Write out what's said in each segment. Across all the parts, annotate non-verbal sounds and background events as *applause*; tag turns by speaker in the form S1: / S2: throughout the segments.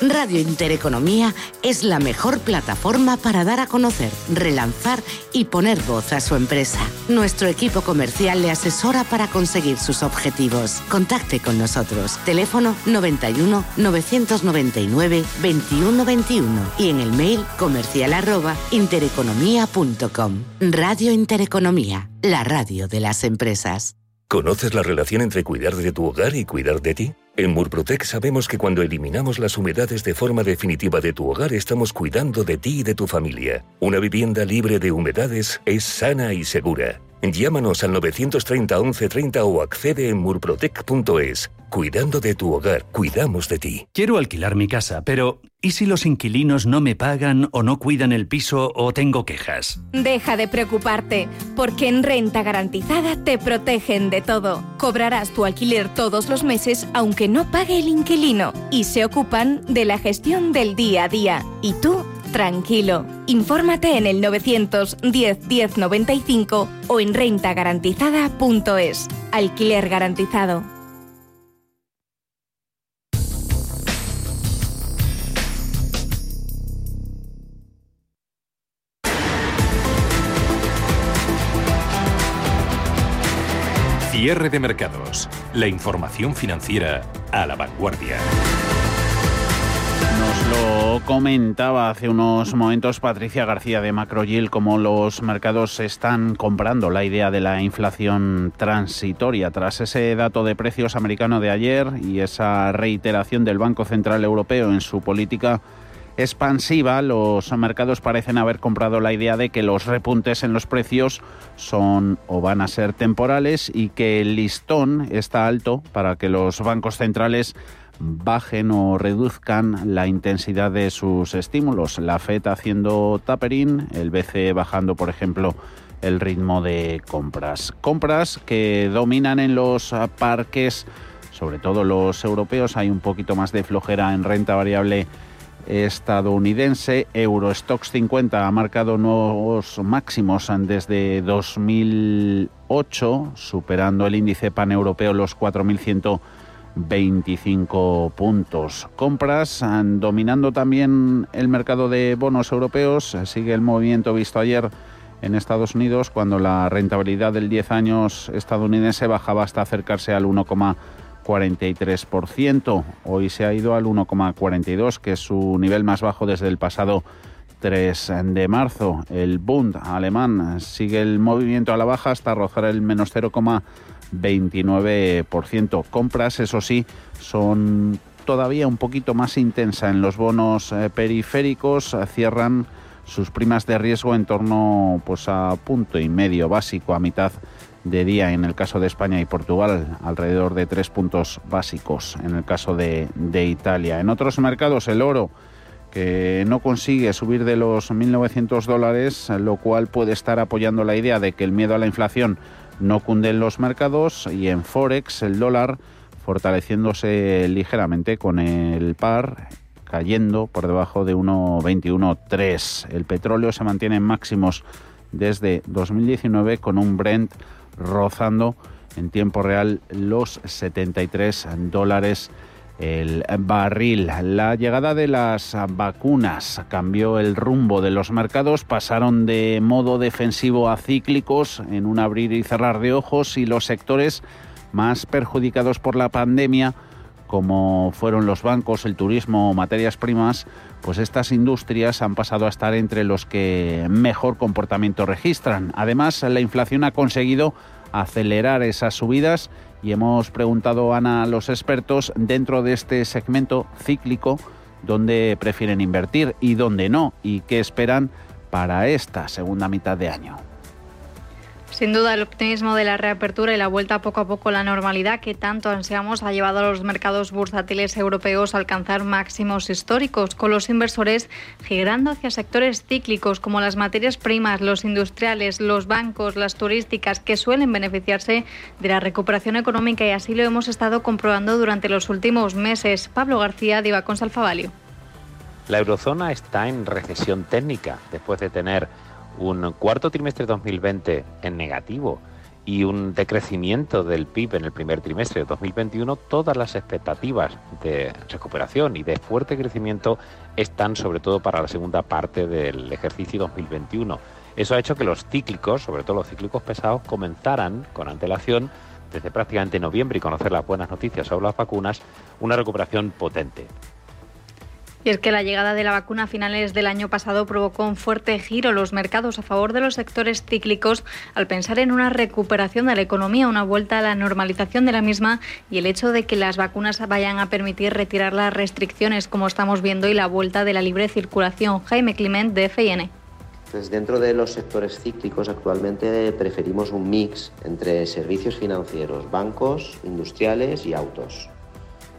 S1: Radio Intereconomía es la mejor plataforma para dar a conocer, relanzar y poner voz a su empresa. Nuestro equipo comercial le asesora para conseguir sus objetivos. Contacte con nosotros. Teléfono 91 999 2121 y en el mail comercial arroba intereconomía.com. Radio Intereconomía, la radio de las empresas.
S2: ¿Conoces la relación entre cuidar de tu hogar y cuidar de ti? En Murprotec sabemos que cuando eliminamos las humedades de forma definitiva de tu hogar estamos cuidando de ti y de tu familia. Una vivienda libre de humedades es sana y segura. Llámanos al 930 1130 o accede en murprotec.es. Cuidando de tu hogar, cuidamos de ti.
S3: Quiero alquilar mi casa, pero ¿y si los inquilinos no me pagan o no cuidan el piso o tengo quejas?
S4: Deja de preocuparte, porque en Renta Garantizada te protegen de todo. Cobrarás tu alquiler todos los meses aunque no pague el inquilino y se ocupan de la gestión del día a día. Y tú tranquilo. Infórmate en el 910 1095 o en rentagarantizada.es. Alquiler garantizado.
S5: Cierre de mercados. La información financiera a la vanguardia.
S6: Lo comentaba hace unos momentos Patricia García de Macroyil, cómo los mercados están comprando la idea de la inflación transitoria. Tras ese dato de precios americano de ayer y esa reiteración del Banco Central Europeo en su política expansiva, los mercados parecen haber comprado la idea de que los repuntes en los precios son o van a ser temporales y que el listón está alto para que los bancos centrales bajen o reduzcan la intensidad de sus estímulos. La FED haciendo tapering, el BCE bajando, por ejemplo, el ritmo de compras. Compras que dominan en los parques, sobre todo los europeos. Hay un poquito más de flojera en renta variable estadounidense. Eurostox 50 ha marcado nuevos máximos desde 2008, superando el índice paneuropeo los 4.100 25 puntos. Compras dominando también el mercado de bonos europeos. Sigue el movimiento visto ayer en Estados Unidos cuando la rentabilidad del 10 años estadounidense bajaba hasta acercarse al 1,43%. Hoy se ha ido al 1,42, que es su nivel más bajo desde el pasado 3 de marzo. El Bund alemán sigue el movimiento a la baja hasta rozar el menos 0,43%. 29%. Compras, eso sí, son todavía un poquito más intensa en los bonos eh, periféricos. Cierran sus primas de riesgo en torno pues, a punto y medio básico, a mitad de día en el caso de España y Portugal, alrededor de tres puntos básicos en el caso de, de Italia. En otros mercados, el oro que no consigue subir de los 1.900 dólares, lo cual puede estar apoyando la idea de que el miedo a la inflación no cunden los mercados y en Forex el dólar fortaleciéndose ligeramente con el par cayendo por debajo de 1.21.3. El petróleo se mantiene en máximos desde 2019 con un Brent rozando en tiempo real los 73 dólares el barril. La llegada de las vacunas cambió el rumbo de los mercados, pasaron de modo defensivo a cíclicos en un abrir y cerrar de ojos y los sectores más perjudicados por la pandemia, como fueron los bancos, el turismo o materias primas, pues estas industrias han pasado a estar entre los que mejor comportamiento registran. Además, la inflación ha conseguido acelerar esas subidas y hemos preguntado, Ana, a los expertos dentro de este segmento cíclico dónde prefieren invertir y dónde no y qué esperan para esta segunda mitad de año.
S7: Sin duda, el optimismo de la reapertura y la vuelta poco a poco a la normalidad que tanto ansiamos ha llevado a los mercados bursátiles europeos a alcanzar máximos históricos, con los inversores girando hacia sectores cíclicos como las materias primas, los industriales, los bancos, las turísticas, que suelen beneficiarse de la recuperación económica y así lo hemos estado comprobando durante los últimos meses. Pablo García, de con Salfavalio.
S8: La eurozona está en recesión técnica después de tener un cuarto trimestre de 2020 en negativo y un decrecimiento del PIB en el primer trimestre de 2021, todas las expectativas de recuperación y de fuerte crecimiento están sobre todo para la segunda parte del ejercicio 2021. Eso ha hecho que los cíclicos, sobre todo los cíclicos pesados, comenzaran con antelación desde prácticamente noviembre y conocer las buenas noticias sobre las vacunas, una recuperación potente.
S7: Es que la llegada de la vacuna a finales del año pasado provocó un fuerte giro en los mercados a favor de los sectores cíclicos al pensar en una recuperación de la economía, una vuelta a la normalización de la misma y el hecho de que las vacunas vayan a permitir retirar las restricciones como estamos viendo y la vuelta de la libre circulación. Jaime Clement de FIN.
S9: Pues dentro de los sectores cíclicos actualmente preferimos un mix entre servicios financieros, bancos, industriales y autos.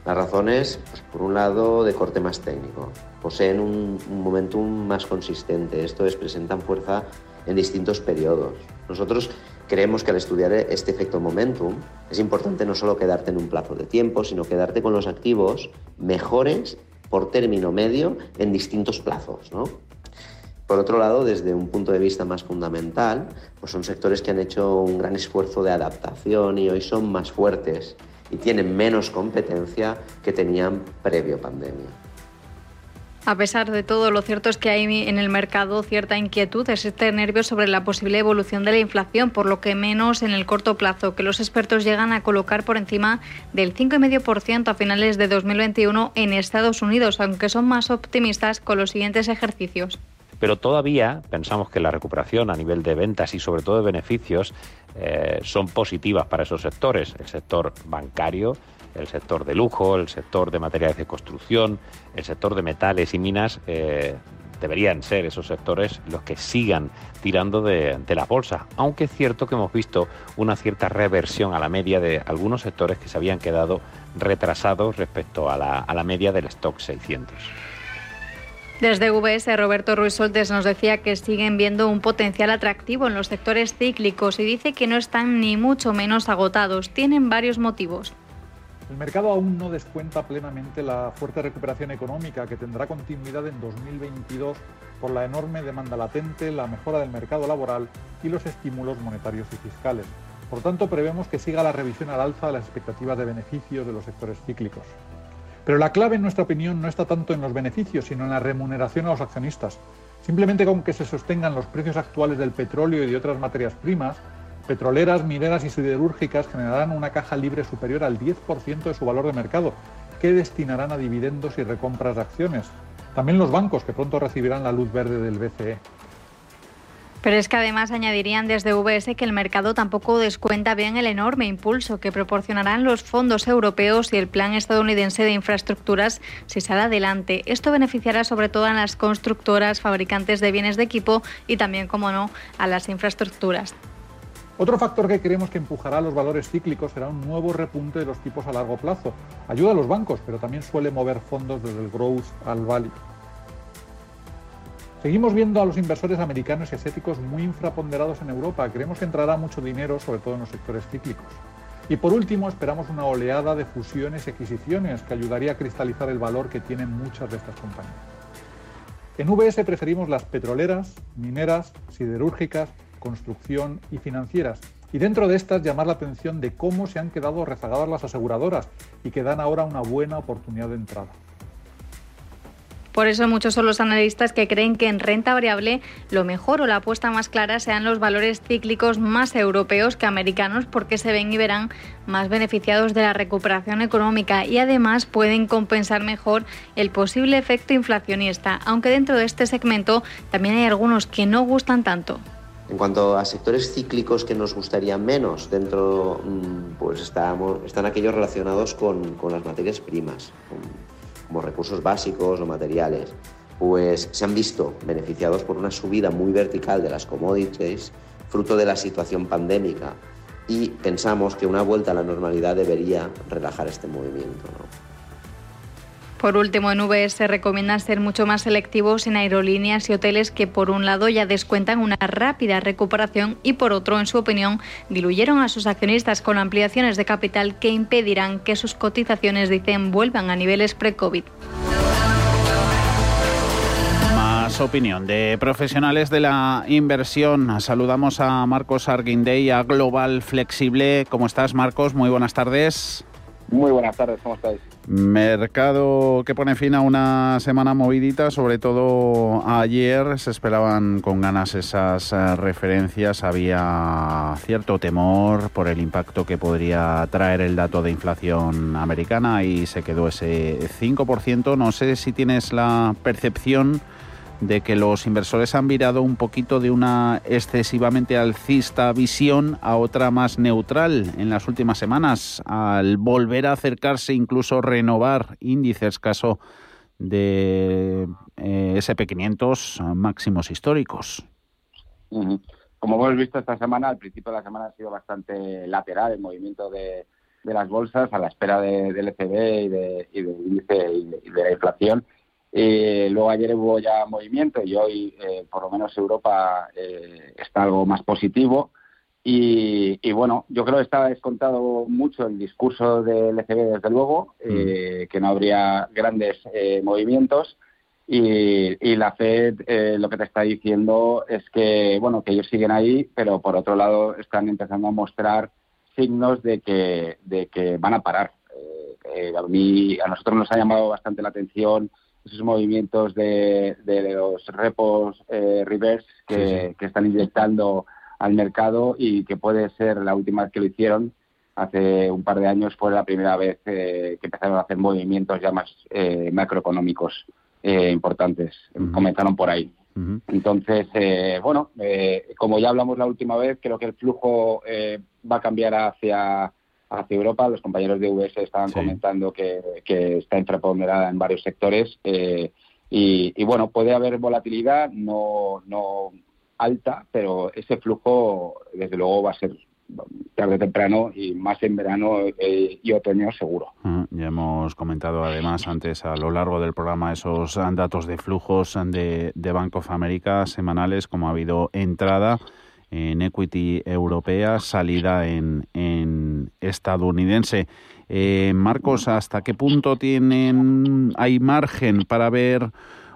S9: Las razones, pues, por un lado, de corte más técnico. Poseen un, momentum más consistente, esto es, presentan fuerza en distintos periodos. Nosotros creemos que al estudiar este efecto momentum es importante no solo quedarte en un plazo de tiempo, sino quedarte con los activos mejores por término medio en distintos plazos. Por otro lado, desde un punto de vista más fundamental, pues son sectores que han hecho un gran esfuerzo de adaptación y hoy son más fuertes y tienen menos competencia que tenían previo pandemia.
S7: A pesar de todo, lo cierto es que hay en el mercado cierta inquietud, existe nervios sobre la posible evolución de la inflación, por lo que menos en el corto plazo, que los expertos llegan a colocar por encima del 5,5% a finales de 2021 en Estados Unidos, aunque son más optimistas con los siguientes ejercicios.
S8: Pero todavía pensamos que la recuperación a nivel de ventas y sobre todo de beneficios eh, son positivas para esos sectores, el sector bancario, el sector de lujo, el sector de materiales de construcción, el sector de metales y minas. Eh, deberían ser esos sectores los que sigan tirando de, la bolsa, aunque es cierto que hemos visto una cierta reversión a la media de algunos sectores que se habían quedado retrasados respecto a la, a la media del stock 600.
S7: Desde VS, Roberto Ruiz Soltes nos decía que siguen viendo un potencial atractivo en los sectores cíclicos y dice que no están ni mucho menos agotados. Tienen varios motivos.
S10: El mercado aún no descuenta plenamente la fuerte recuperación económica que tendrá continuidad en 2022 por la enorme demanda latente, la mejora del mercado laboral y los estímulos monetarios y fiscales. Por tanto, prevemos que siga la revisión al alza de las expectativas de beneficios de los sectores cíclicos. Pero la clave, en nuestra opinión, no está tanto en los beneficios, sino en la remuneración a los accionistas. Simplemente con que se sostengan los precios actuales del petróleo y de otras materias primas, petroleras, mineras y siderúrgicas generarán una caja libre superior al 10% de su valor de mercado, que destinarán a dividendos y recompras de acciones. También los bancos, que pronto recibirán la luz verde del BCE.
S7: Pero es que además añadirían desde VS que el mercado tampoco descuenta bien el enorme impulso que proporcionarán los fondos europeos y el plan estadounidense de infraestructuras si sale adelante. Esto beneficiará sobre todo a las constructoras, fabricantes de bienes de equipo y también, como no, a las infraestructuras.
S10: Otro factor que creemos que empujará los valores cíclicos será un nuevo repunte de los tipos a largo plazo. Ayuda a los bancos, pero también suele mover fondos desde el growth al value. Seguimos viendo a los inversores americanos y asiáticos muy infraponderados en Europa. Creemos que entrará mucho dinero, sobre todo en los sectores cíclicos. Y por último, esperamos una oleada de fusiones y adquisiciones que ayudaría a cristalizar el valor que tienen muchas de estas compañías. En VS preferimos las petroleras, mineras, siderúrgicas, construcción y financieras. Y dentro de estas llamar la atención de cómo se han quedado rezagadas las aseguradoras y que dan ahora una buena oportunidad de entrada.
S7: Por eso muchos son los analistas que creen que en renta variable lo mejor o la apuesta más clara sean los valores cíclicos más europeos que americanos porque se ven y verán más beneficiados de la recuperación económica y además pueden compensar mejor el posible efecto inflacionista, aunque dentro de este segmento también hay algunos que no gustan tanto.
S9: En cuanto a sectores cíclicos que nos gustarían menos, dentro mm, pues están aquellos relacionados con las materias primas, como recursos básicos o materiales, pues se han visto beneficiados por una subida muy vertical de las commodities fruto de la situación pandémica y pensamos que una vuelta a la normalidad debería relajar este movimiento.
S7: Por último, en VS se recomienda ser mucho más selectivos en aerolíneas y hoteles que por un lado ya descuentan una rápida recuperación y por otro, en su opinión, diluyeron a sus accionistas con ampliaciones de capital que impedirán que sus cotizaciones, dicen, vuelvan a niveles pre-COVID
S6: opinión de profesionales de la inversión. Saludamos a Marcos Arguindey, a Global Flexible. ¿Cómo estás, Marcos? Muy buenas tardes.
S11: Muy buenas tardes, ¿cómo estáis?
S6: Mercado que pone fin a una semana movidita, sobre todo ayer se esperaban con ganas esas eh, referencias, había cierto temor por el impacto que podría traer el dato de inflación americana y se quedó ese 5%. No sé si tienes la percepción de que los inversores han virado un poquito de una excesivamente alcista visión a otra más neutral en las últimas semanas, al volver a acercarse, incluso renovar índices, caso de eh, SP500 máximos históricos.
S11: Como hemos visto esta semana, al principio de la semana ha sido bastante lateral el movimiento de, las bolsas a la espera del ECB y, de, y índice y de la inflación eh, luego ayer hubo ya movimiento y hoy, eh, por lo menos, Europa eh, está algo más positivo. Y, bueno, yo creo que está descontado mucho el discurso del ECB, desde luego, mm. que no habría grandes movimientos. Y, la Fed lo que te está diciendo es que, bueno, que ellos siguen ahí, pero por otro lado están empezando a mostrar signos de que, de que van a parar. a, mí, a nosotros nos ha llamado bastante la atención esos movimientos de, los repos eh, reverse que, están inyectando al mercado y que puede ser la última vez que lo hicieron. Hace un par de años fue la primera vez eh, que empezaron a hacer movimientos ya más eh, macroeconómicos eh, importantes. Comenzaron por ahí. Entonces, bueno, como ya hablamos la última vez, creo que el flujo va a cambiar hacia hacia Europa. Los compañeros de UBS estaban comentando que, está infraponderada en varios sectores. Eh, y, bueno, puede haber volatilidad, no, no alta, pero ese flujo, desde luego, va a ser tarde o temprano y más en verano eh, y otoño seguro.
S6: ya hemos comentado además antes a lo largo del programa esos datos de flujos de, de Bank of America semanales, como ha habido entrada en equity europea, salida en, en estadounidense. Eh, Marcos, ¿hasta qué punto tienen hay margen para ver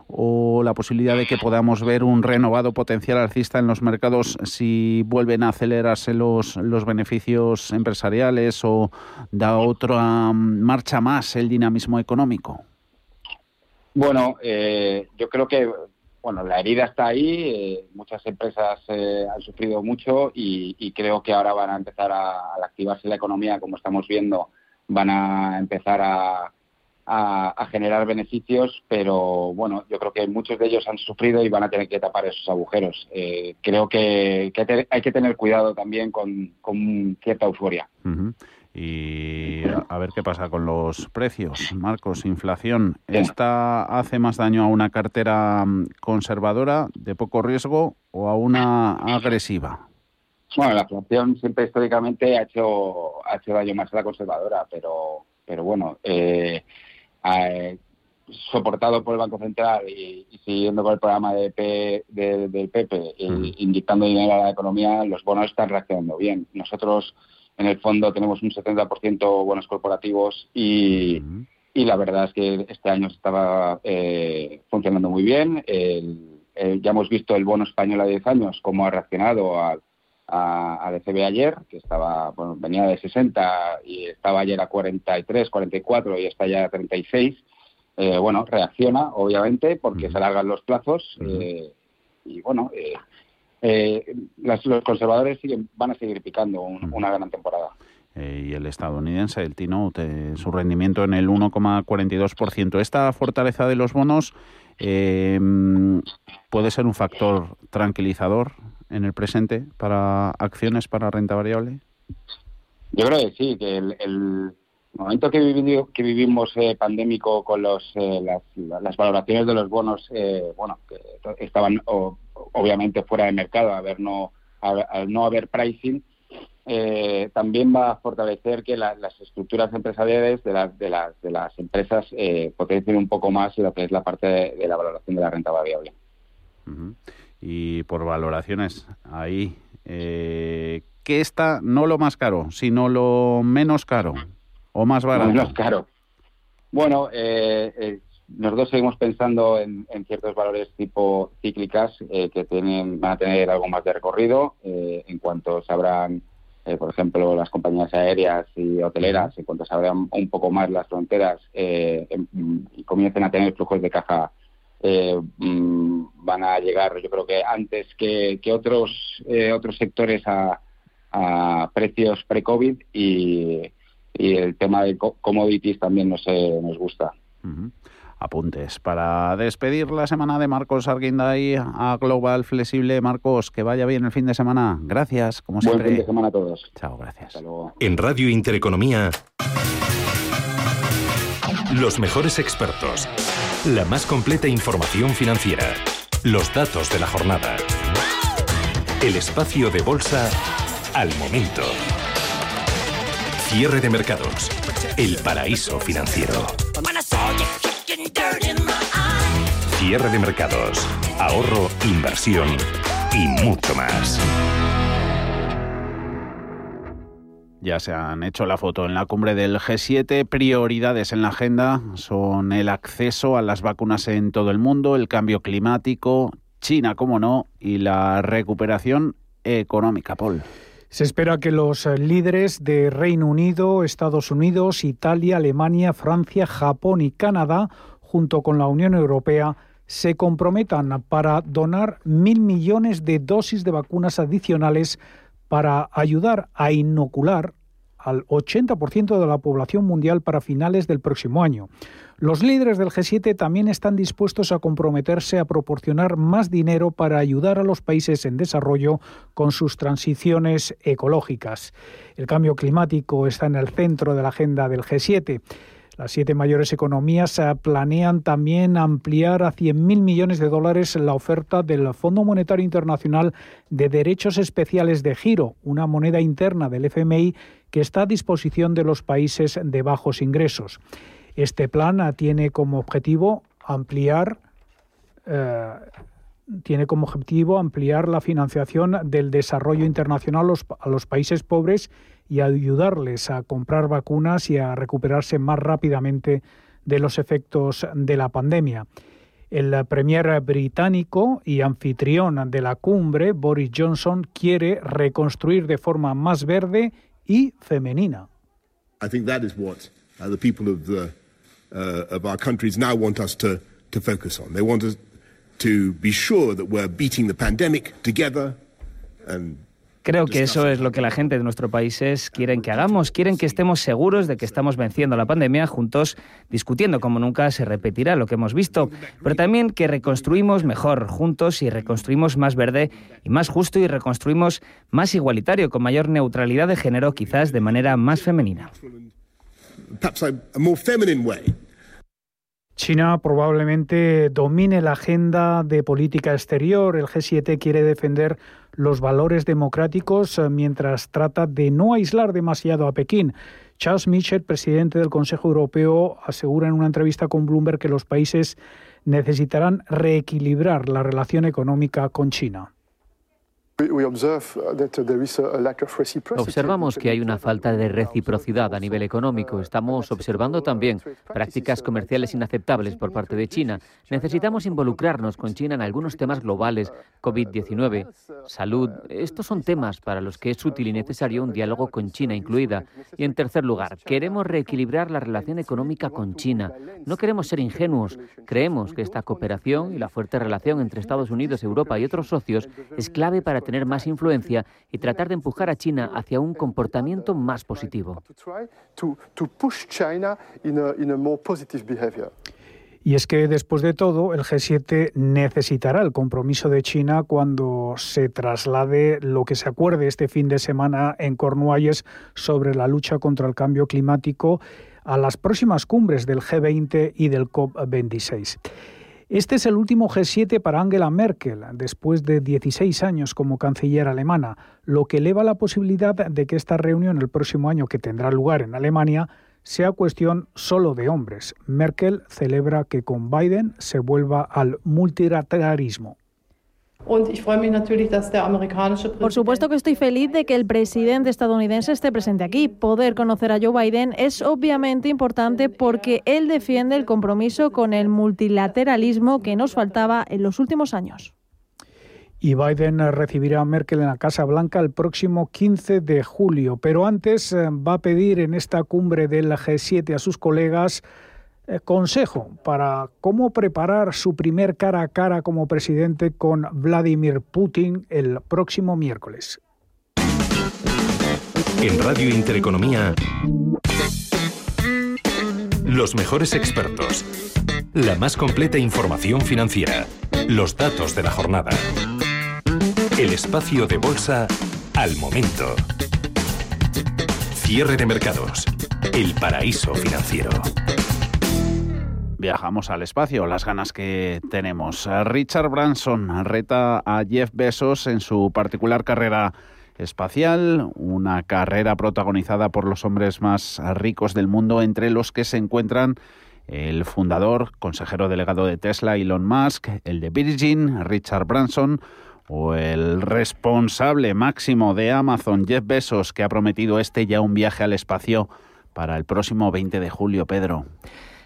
S6: o la posibilidad de que podamos ver un renovado potencial alcista en los mercados si vuelven a acelerarse los, los beneficios empresariales o da otra marcha más el dinamismo económico?
S11: Bueno, eh, yo creo que bueno, la herida está ahí, eh, muchas empresas eh, han sufrido mucho y, creo que ahora van a empezar a, activarse la economía, como estamos viendo, van a empezar a, generar beneficios, pero bueno, yo creo que muchos de ellos han sufrido y van a tener que tapar esos agujeros. Eh, creo que, hay que tener cuidado también con, cierta euforia
S6: y a ver qué pasa con los precios. Marcos, inflación. ¿Esta hace más daño a una cartera mm, conservadora de poco riesgo o a una agresiva?
S11: Bueno, la inflación siempre históricamente ha hecho, ha hecho daño más a la conservadora, pero, pero bueno, eh, soportado por el Banco Central y, siguiendo con el programa de del PP, mm. indicando dinero a la economía, los bonos están reaccionando bien. Nosotros en el fondo tenemos un 70% buenos corporativos y, y, la verdad es que este año estaba eh, funcionando muy bien. ya hemos visto el bono español a 10 años, cómo ha reaccionado a, a, DCB ayer, que estaba bueno, venía de 60 y estaba ayer a 43, 44 y está ya a 36. Eh, bueno, reacciona, obviamente, porque se alargan los plazos. Eh, y bueno, eh, eh, los conservadores siguen, van a seguir picando una gran temporada.
S6: Eh, y el estadounidense, el T-Note, su rendimiento en el 1,42%. Esta fortaleza de los bonos em, puede ser un factor tranquilizador en el presente para acciones para renta variable.
S11: Yo creo que sí, que el, momento que, vivimos, que vivimos eh, pandémico con los, las, valoraciones de los bonos, bueno, que estaban obviamente fuera de mercado, haber no al no haber pricing, eh, también va a fortalecer que las estructuras empresariales de las, de las, de las empresas eh, potencien un poco más lo que es la parte de, la valoración de la renta variable.
S6: Y por valoraciones, ahí, eh, ¿qué está no lo más caro, sino lo menos caro o más barato?
S11: Menos caro. Bueno, eh, eh nosotros seguimos pensando en, ciertos valores tipo cíclicas eh, que tienen, van a tener algo más de recorrido eh, en cuanto se abran, eh, por ejemplo, las compañías aéreas y hoteleras, en cuanto se abran un poco más las fronteras em, y comiencen a tener flujos de caja, mm, van a llegar, yo creo que antes que, otros otros sectores a, precios pre-COVID y, el tema de commodities también nos, nos gusta
S6: apuntes. Para despedir la semana de Marcos Arguinday a Global Flexible, Marcos, que vaya bien el fin de semana. Gracias, como siempre.
S11: Buen fin de semana a todos.
S6: Chao, gracias.
S5: En Radio Intereconomía, los mejores expertos, la más completa información financiera, los datos de la jornada, el espacio de bolsa al momento. Cierre de mercados, el paraíso financiero. Cierre de mercados, ahorro, inversión y mucho más.
S6: Ya se han hecho la foto en la cumbre del G7. Prioridades en la agenda son el acceso a las vacunas en todo el mundo, el cambio climático, China, como no, y la recuperación económica, Paul.
S12: Se espera que los líderes de Reino Unido, Estados Unidos, Italia, Alemania, Francia, Japón y Canadá, junto con la Unión Europea, se comprometan para donar mil millones de dosis de vacunas adicionales para ayudar a inocular al 80% de la población mundial para finales del próximo año. Los líderes del G7 también están dispuestos a comprometerse a proporcionar más dinero para ayudar a los países en desarrollo con sus transiciones ecológicas. El cambio climático está en el centro de la agenda del G7. Las siete mayores economías eh, planean también ampliar a 100.000 millones de dólares la oferta del Fondo Monetario Internacional de Derechos Especiales de Giro, una moneda interna del FMI que está a disposición de los países de bajos ingresos. Este plan eh, tiene como objetivo ampliar eh, tiene como objetivo ampliar la financiación del desarrollo internacional a los países pobres y ayudarles a comprar vacunas y a recuperarse más rápidamente de los efectos de la pandemia. El premier británico y anfitrión de la cumbre, Boris Johnson, quiere reconstruir de forma más verde y femenina. I think that is what uh, the people of the uh, of our countries now want us to to focus on. They want us to be sure that we're beating the pandemic together and Creo que eso es lo que la gente de nuestro país quieren que hagamos. Quieren que estemos seguros de que estamos venciendo la pandemia juntos, discutiendo como nunca se repetirá lo que hemos visto, pero también que reconstruimos mejor juntos y reconstruimos más verde y más justo y reconstruimos más igualitario, con mayor neutralidad de género, quizás de manera más femenina. China probablemente domine la agenda de política exterior. El G7 quiere defender los valores democráticos eh, mientras trata de no aislar demasiado a Pekín. Charles Michel, presidente del Consejo Europeo, asegura en una entrevista con Bloomberg que los países necesitarán reequilibrar la relación económica con China.
S13: Observamos que hay una falta de reciprocidad a nivel económico. Estamos observando también prácticas comerciales inaceptables por parte de China. Necesitamos involucrarnos con China en algunos temas globales, COVID-19, salud. Estos son temas para los que es útil y necesario un diálogo con China incluida. Y en tercer lugar, queremos reequilibrar la relación económica con China. No queremos ser ingenuos. Creemos que esta cooperación y la fuerte relación entre Estados Unidos, Europa y otros socios es clave para tener más influencia y tratar de empujar a China hacia un comportamiento más positivo.
S12: Y es que después de todo, el G7 necesitará el compromiso de China cuando se traslade lo que se acuerde este fin de semana en Cornualles sobre la lucha contra el cambio climático a las próximas cumbres del G20 y del COP26. Este es el último G7 para Angela Merkel, después de 16 años como canciller alemana, lo que eleva la posibilidad de que esta reunión el próximo año, que tendrá lugar en Alemania, sea cuestión solo de hombres. Merkel celebra que con Biden se vuelva al multilateralismo.
S14: Por supuesto que estoy feliz de que el presidente estadounidense esté presente aquí. Poder conocer a Joe Biden es obviamente importante porque él defiende el compromiso con el multilateralismo que nos faltaba en los últimos años.
S12: Y Biden recibirá a Merkel en la Casa Blanca el próximo 15 de julio. Pero antes eh, va a pedir en esta cumbre del G7 a sus colegas consejo para cómo preparar su primer cara a cara como presidente con Vladimir Putin el próximo miércoles.
S5: En Radio Intereconomía, los mejores expertos, la más completa información financiera, los datos de la jornada, el espacio de bolsa al momento. Cierre de mercados, el paraíso financiero
S6: viajamos al espacio, las ganas que tenemos. Richard Branson reta a Jeff Bezos en su particular carrera espacial, una carrera protagonizada por los hombres más ricos del mundo, entre los que se encuentran el fundador, consejero delegado de Tesla, Elon Musk, el de Virgin, Richard Branson, o el responsable máximo de Amazon, Jeff Bezos, que ha prometido este ya un viaje al espacio para el próximo 20 de julio, Pedro.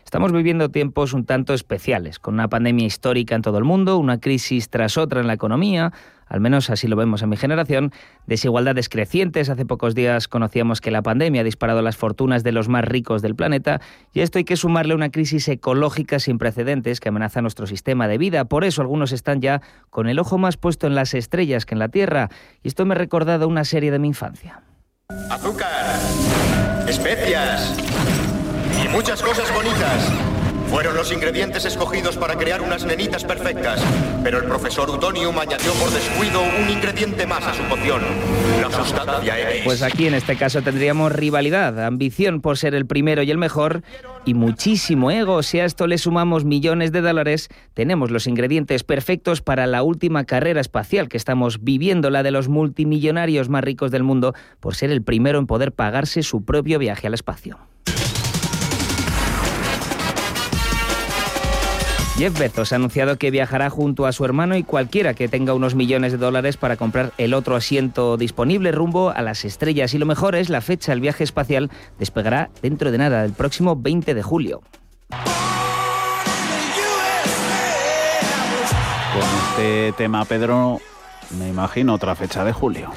S15: Estamos viviendo tiempos un tanto especiales, con una pandemia histórica en todo el mundo, una crisis tras otra en la economía, al menos así lo vemos en mi generación, desigualdades crecientes. Hace pocos días conocíamos que la pandemia ha disparado las fortunas de los más ricos del planeta y esto hay que sumarle una crisis ecológica sin precedentes que amenaza nuestro sistema de vida. Por eso algunos están ya con el ojo más puesto en las estrellas que en la Tierra y esto me ha recordado una serie de mi infancia.
S16: Azúcar, especias y muchas cosas bonitas. Fueron los ingredientes escogidos para crear unas nenitas perfectas, pero el profesor Utonium añadió por descuido un ingrediente más a su poción, la sustancia X.
S15: Pues aquí en este caso tendríamos rivalidad, ambición por ser el primero y el mejor y muchísimo ego. Si a esto le sumamos millones de dólares, tenemos los ingredientes perfectos para la última carrera espacial que estamos viviendo, la de los multimillonarios más ricos del mundo, por ser el primero en poder pagarse su propio viaje al espacio. Jeff Bezos ha anunciado que viajará junto a su hermano y cualquiera que tenga unos millones de dólares para comprar el otro asiento disponible rumbo a las estrellas. Y lo mejor es la fecha. El viaje espacial despegará dentro de nada, el próximo 20 de julio.
S6: Con este tema, Pedro, me imagino otra fecha de julio.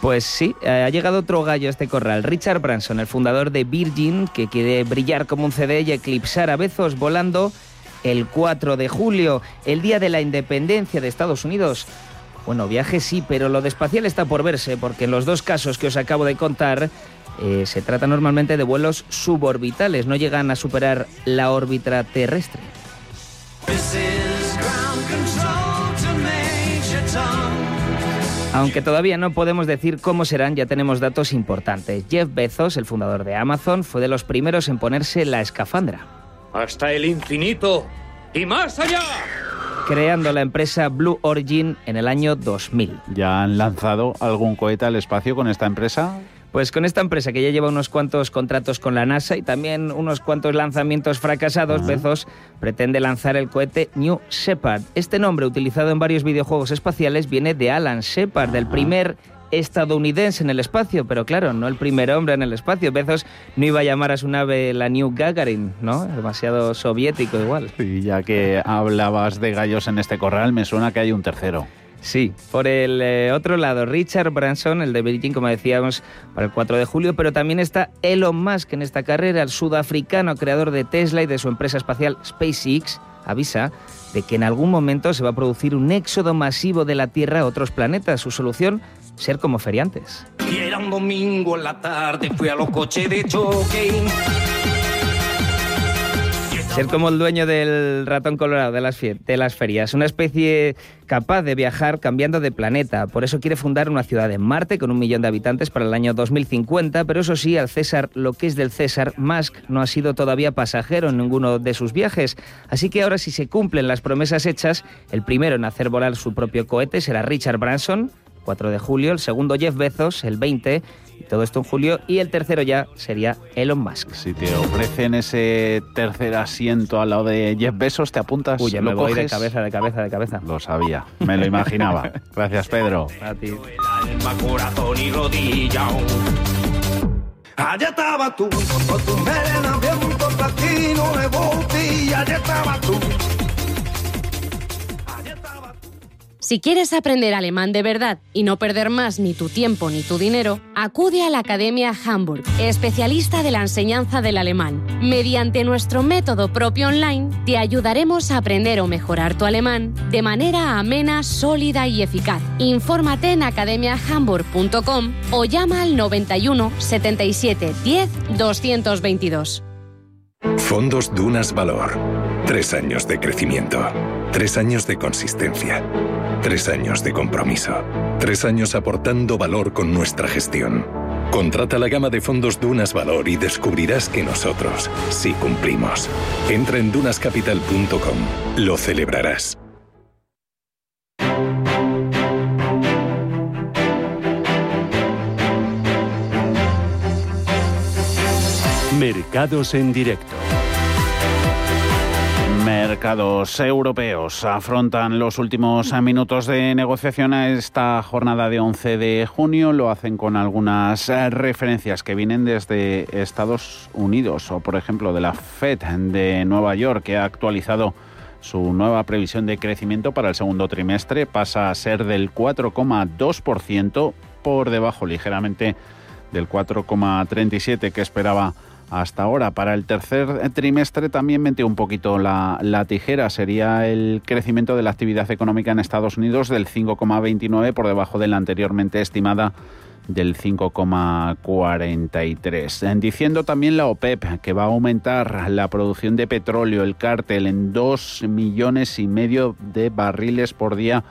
S15: Pues sí, eh, ha llegado otro gallo a este corral. Richard Branson, el fundador de Virgin, que quiere brillar como un CD y eclipsar a Bezos volando el 4 de julio, el día de la independencia de Estados Unidos. Bueno, viaje sí, pero lo de espacial está por verse, porque en los dos casos que os acabo de contar, eh, se trata normalmente de vuelos suborbitales, no llegan a superar la órbita terrestre. Aunque todavía no podemos decir cómo serán, ya tenemos datos importantes. Jeff Bezos, el fundador de Amazon, fue de los primeros en ponerse la escafandra
S17: hasta el infinito y más allá.
S15: Creando la empresa Blue Origin en el año 2000.
S6: ¿Ya han lanzado algún cohete al espacio con esta empresa?
S15: Pues con esta empresa que ya lleva unos cuantos contratos con la NASA y también unos cuantos lanzamientos fracasados, Bezos pretende lanzar el cohete New Shepard. Este nombre, utilizado en varios videojuegos espaciales, viene de Alan Shepard, del primer estadounidense en el espacio, pero claro, no el primer hombre en el espacio. Bezos no iba a llamar a su nave la New Gagarin, ¿no? Demasiado soviético igual.
S6: Y ya que hablabas de gallos en este corral, me suena que hay un tercero.
S15: Sí, por el eh, otro lado, Richard Branson, el de Virgin, como decíamos, para el 4 de julio, pero también está Elon Musk en esta carrera, el sudafricano creador de Tesla y de su empresa espacial SpaceX, avisa de que en algún momento se va a producir un éxodo masivo de la Tierra a otros planetas. Su solución ser como feriantes.
S17: Y era un domingo en la tarde, fui a los coches de choque.
S15: Ser como el dueño del ratón colorado de las, de las ferias, una especie capaz de viajar cambiando de planeta. Por eso quiere fundar una ciudad en Marte con un millón de habitantes para el año 2050, pero eso sí, al César, lo que es del César, Musk no ha sido todavía pasajero en ninguno de sus viajes. Así que ahora si se cumplen las promesas hechas, el primero en hacer volar su propio cohete será Richard Branson, 4 de julio, el segundo Jeff Bezos, el 20, y todo esto en julio, y el tercero ya sería Elon Musk.
S6: Si te ofrecen ese tercer asiento al lado de Jeff Bezos, ¿te apuntas?
S15: Uy, ya me voy de cabeza, de cabeza, de cabeza.
S6: Lo sabía, me lo imaginaba. *laughs* Gracias, Pedro.
S15: A ti.
S17: corazón y rodilla. Allá estaba tú, con tu melena bien platino de botella, allá estaba tú.
S18: Si quieres aprender alemán de verdad y no perder más ni tu tiempo ni tu dinero, acude a la Academia Hamburg, especialista de la enseñanza del alemán. Mediante nuestro método propio online, te ayudaremos a aprender o mejorar tu alemán de manera amena, sólida y eficaz. Infórmate en academiahamburg.com o llama al 91 77 10 222.
S19: Fondos Dunas Valor. Tres años de crecimiento. Tres años de consistencia. Tres años de compromiso. Tres años aportando valor con nuestra gestión. Contrata la gama de fondos Dunas Valor y descubrirás que nosotros sí cumplimos. Entra en dunascapital.com. Lo celebrarás.
S20: Mercados en directo.
S6: Mercados europeos afrontan los últimos minutos de negociación a esta jornada de 11 de junio. Lo hacen con algunas referencias que vienen desde Estados Unidos o, por ejemplo, de la Fed de Nueva York, que ha actualizado su nueva previsión de crecimiento para el segundo trimestre. Pasa a ser del 4,2% por debajo ligeramente del 4,37% que esperaba hasta ahora. Para el tercer trimestre también metió un poquito la, la, tijera. Sería el crecimiento de la actividad económica en Estados Unidos del 5,29 por debajo de la anteriormente estimada del 5,43. Diciendo también la OPEP que va a aumentar la producción de petróleo, el cártel, en 2 millones y medio de barriles por día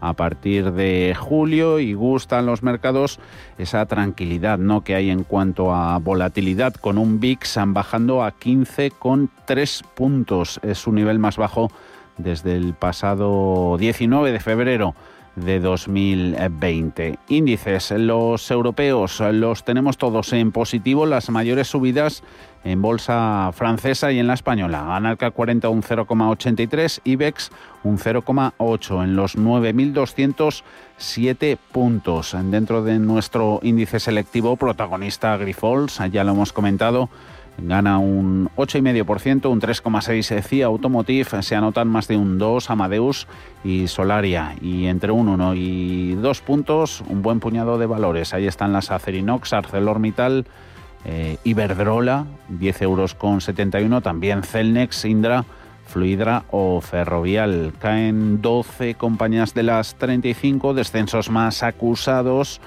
S6: a partir de julio y gustan los mercados esa tranquilidad ¿no? que hay en cuanto a volatilidad con un VIX bajando a 15,3 puntos. Es su nivel más bajo desde el pasado 19 de febrero de 2020. Índices, los europeos los tenemos todos en positivo, las mayores subidas en bolsa francesa y en la española. Analca 40 un 0,83, IBEX un 0,8 en los 9.207 puntos. Dentro de nuestro índice selectivo protagonista Grifols, ya lo hemos comentado, gana un 8,5%, un 3,6% CIA Automotive, se anotan más de un 2 Amadeus y Solaria, y entre un 1 y 2 puntos, un buen puñado de valores. Ahí están las Acerinox, ArcelorMittal, eh, Iberdrola, 10 euros con 71, también Celnex, Indra, Fluidra o Ferrovial. Caen 12 compañías de las 35, descensos más acusados.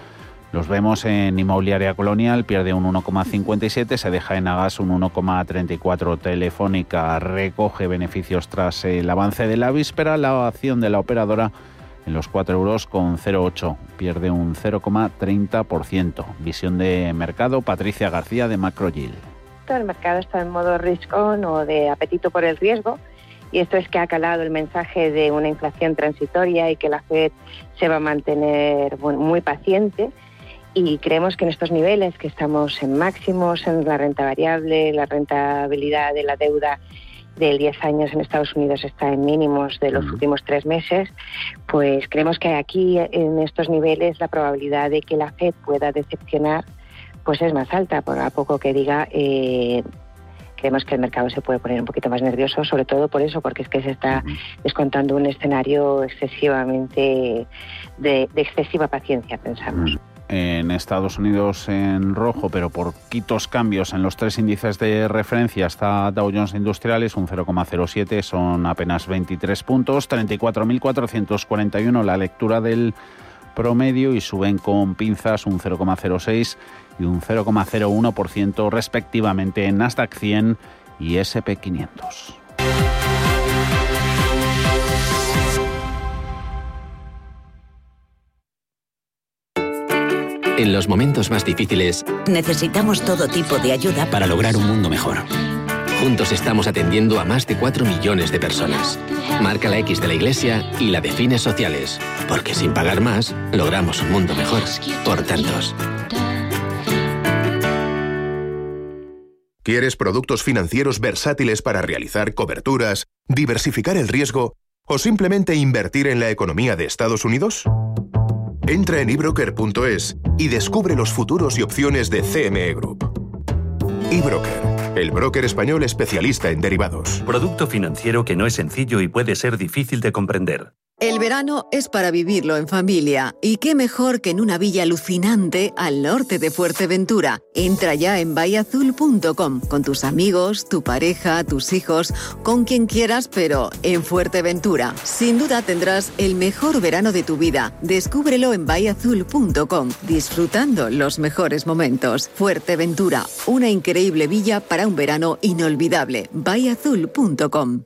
S6: Los vemos en Inmobiliaria Colonial, pierde un 1,57, se deja en Agas un 1,34. Telefónica recoge beneficios tras el avance de la víspera. La acción de la operadora en los 4 euros con 0,8, pierde un 0,30%. Visión de mercado, Patricia García de Macrogil.
S21: El mercado está en modo risk on o de apetito por el riesgo y esto es que ha calado el mensaje de una inflación transitoria y que la Fed se va a mantener muy paciente y creemos que en estos niveles que estamos en máximos en la renta variable, la rentabilidad de la deuda del 10 años en Estados Unidos está en mínimos de los últimos tres meses, pues creemos que aquí en estos niveles la probabilidad de que la Fed pueda decepcionar pues es más alta, por a poco que diga eh, creemos que el mercado se puede poner un poquito más nervioso, sobre todo por eso, porque es que se está descontando un escenario excesivamente de, de excesiva paciencia, pensamos
S6: en Estados Unidos en rojo, pero por quitos cambios en los tres índices de referencia está Dow Jones Industriales, un 0,07, son apenas 23 puntos, 34.441 la lectura del promedio y suben con pinzas un 0,06 y un 0,01% respectivamente en Nasdaq 100 y SP 500.
S22: En los momentos más difíciles, necesitamos todo tipo de ayuda para lograr un mundo mejor. Juntos estamos atendiendo a más de 4 millones de personas. Marca la X de la Iglesia y la de fines sociales, porque sin pagar más, logramos un mundo mejor. Por tantos.
S23: ¿Quieres productos financieros versátiles para realizar coberturas, diversificar el riesgo o simplemente invertir en la economía de Estados Unidos? Entra en ebroker.es y descubre los futuros y opciones de CME Group. eBroker, el broker español especialista en derivados.
S24: Producto financiero que no es sencillo y puede ser difícil de comprender.
S25: El verano es para vivirlo en familia, y qué mejor que en una villa alucinante al norte de Fuerteventura. Entra ya en bayazul.com con tus amigos, tu pareja, tus hijos, con quien quieras, pero en Fuerteventura. Sin duda tendrás el mejor verano de tu vida. Descúbrelo en bayazul.com, disfrutando los mejores momentos. Fuerteventura, una increíble villa para un verano inolvidable. bayazul.com.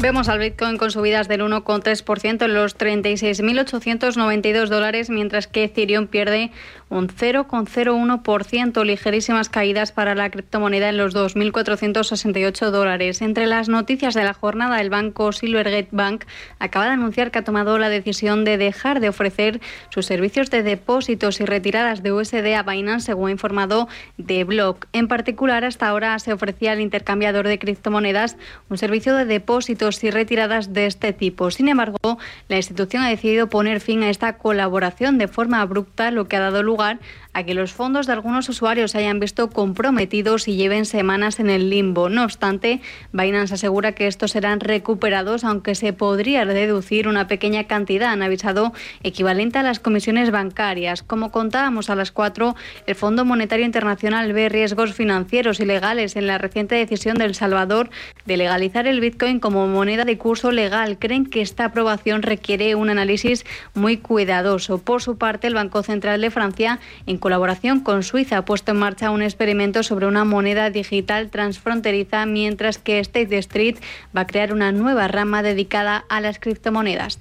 S7: Vemos al Bitcoin con subidas del 1,3% en los 36.892 dólares, mientras que Ethereum pierde un 0,01%, ligerísimas caídas para la criptomoneda en los 2.468 dólares. Entre las noticias de la jornada, el banco Silvergate Bank acaba de anunciar que ha tomado la decisión de dejar de ofrecer sus servicios de depósitos y retiradas de USD a Binance, según ha informado The Block. En particular, hasta ahora se ofrecía al intercambiador de criptomonedas un servicio de depósitos y retiradas de este tipo. Sin embargo, la institución ha decidido poner fin a esta colaboración de forma abrupta, lo que ha dado lugar a que los fondos de algunos usuarios se hayan visto comprometidos y lleven semanas en el limbo. No obstante, Binance asegura que estos serán recuperados, aunque se podría deducir una pequeña cantidad, han avisado, equivalente a las comisiones bancarias. Como contábamos a las cuatro, el Fondo Monetario Internacional ve riesgos financieros y legales en la reciente decisión de El Salvador de legalizar el Bitcoin como moneda de curso legal. Creen que esta aprobación requiere un análisis muy cuidadoso. Por su parte, el Banco Central de Francia, en colaboración con Suiza, ha puesto en marcha un experimento sobre una moneda digital transfronteriza, mientras que State Street va a crear una nueva rama dedicada a las criptomonedas.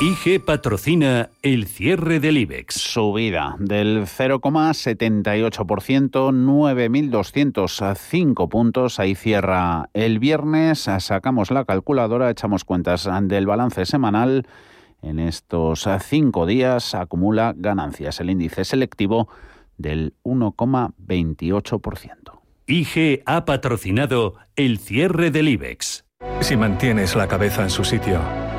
S26: IG patrocina el cierre del IBEX.
S6: Subida del 0,78%, 9.205 puntos. Ahí cierra el viernes. Sacamos la calculadora, echamos cuentas del balance semanal. En estos cinco días acumula ganancias el índice selectivo del 1,28%.
S26: IG ha patrocinado el cierre del IBEX.
S27: Si mantienes la cabeza en su sitio,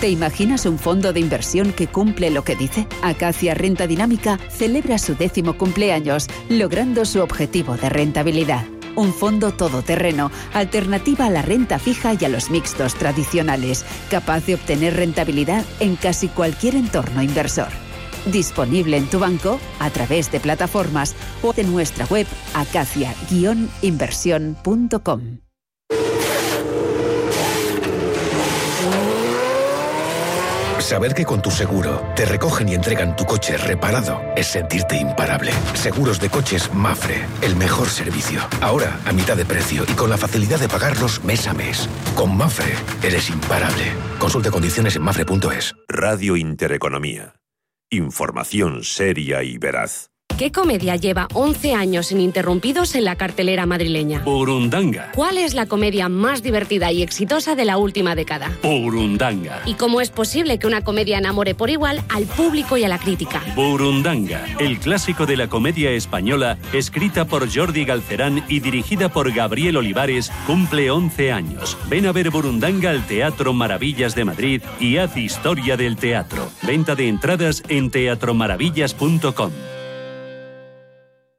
S28: ¿Te imaginas un fondo de inversión que cumple lo que dice? Acacia Renta Dinámica celebra su décimo cumpleaños, logrando su objetivo de rentabilidad. Un fondo todoterreno, alternativa a la renta fija y a los mixtos tradicionales, capaz de obtener rentabilidad en casi cualquier entorno inversor. Disponible en tu banco, a través de plataformas o de nuestra web acacia-inversión.com.
S29: Saber que con tu seguro te recogen y entregan tu coche reparado es sentirte imparable. Seguros de coches Mafre, el mejor servicio. Ahora a mitad de precio y con la facilidad de pagarlos mes a mes. Con Mafre eres imparable. Consulta condiciones en mafre.es.
S30: Radio Intereconomía.
S31: Información seria y veraz.
S18: ¿Qué comedia lleva 11 años ininterrumpidos en la cartelera madrileña?
S26: Burundanga.
S18: ¿Cuál es la comedia más divertida y exitosa de la última década?
S26: Burundanga.
S18: ¿Y cómo es posible que una comedia enamore por igual al público y a la crítica?
S26: Burundanga, el clásico de la comedia española, escrita por Jordi Galcerán y dirigida por Gabriel Olivares, cumple 11 años. Ven a ver Burundanga al Teatro Maravillas de Madrid y haz historia del teatro. Venta de entradas en teatromaravillas.com.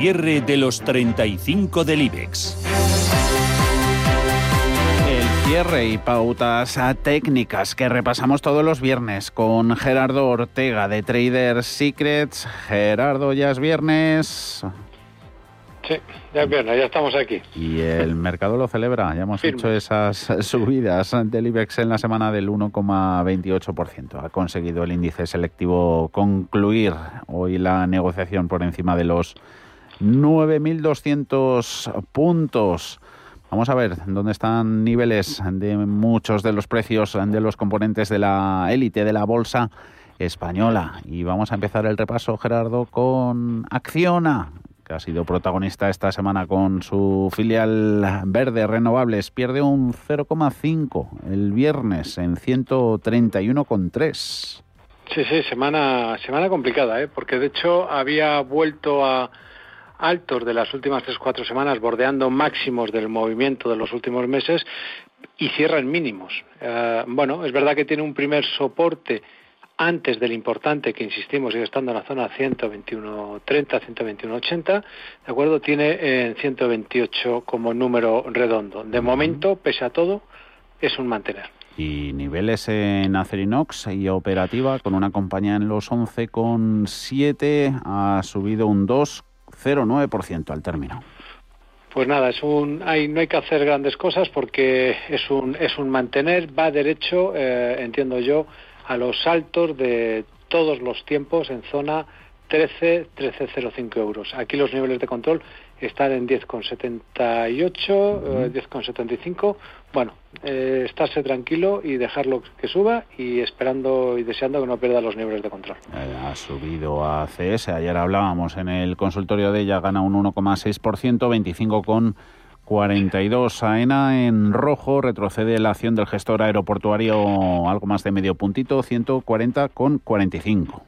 S26: cierre de los 35 del IBEX.
S6: El cierre y pautas a técnicas que repasamos todos los viernes con Gerardo Ortega de Trader Secrets. Gerardo, ya es viernes.
S32: Sí, ya es viernes, ya estamos aquí.
S6: Y el mercado lo celebra. Ya hemos hecho esas subidas del IBEX en la semana del 1,28%. Ha conseguido el índice selectivo concluir hoy la negociación por encima de los 9.200 puntos. Vamos a ver dónde están niveles de muchos de los precios de los componentes de la élite de la bolsa española. Y vamos a empezar el repaso, Gerardo, con Acciona, que ha sido protagonista esta semana con su filial verde renovables. Pierde un 0,5 el viernes en 131,3.
S32: Sí, sí, semana, semana complicada, ¿eh? porque de hecho había vuelto a altos de las últimas tres cuatro semanas, bordeando máximos del movimiento de los últimos meses y cierra en mínimos. Eh, bueno, es verdad que tiene un primer soporte antes del importante que insistimos sigue estando en la zona 121.30, 121.80, ¿de acuerdo? Tiene en 128 como número redondo. De momento, pese a todo, es un mantener.
S6: Y niveles en Acerinox y operativa con una compañía en los 11,7 ha subido un 2,09% al término.
S32: Pues nada, es un, hay, no hay que hacer grandes cosas porque es un, es un mantener, va derecho, eh, entiendo yo, a los saltos de todos los tiempos en zona 13, 13,05 euros. Aquí los niveles de control están en 10,78, eh, 10,75. Bueno, eh, estarse tranquilo y dejarlo que suba y esperando y deseando que no pierda los niveles de control.
S6: Eh, ha subido a CS, ayer hablábamos en el consultorio de ella, gana un 1,6%, 25,42. AENA en rojo retrocede la acción del gestor aeroportuario algo más de medio puntito, 140,45.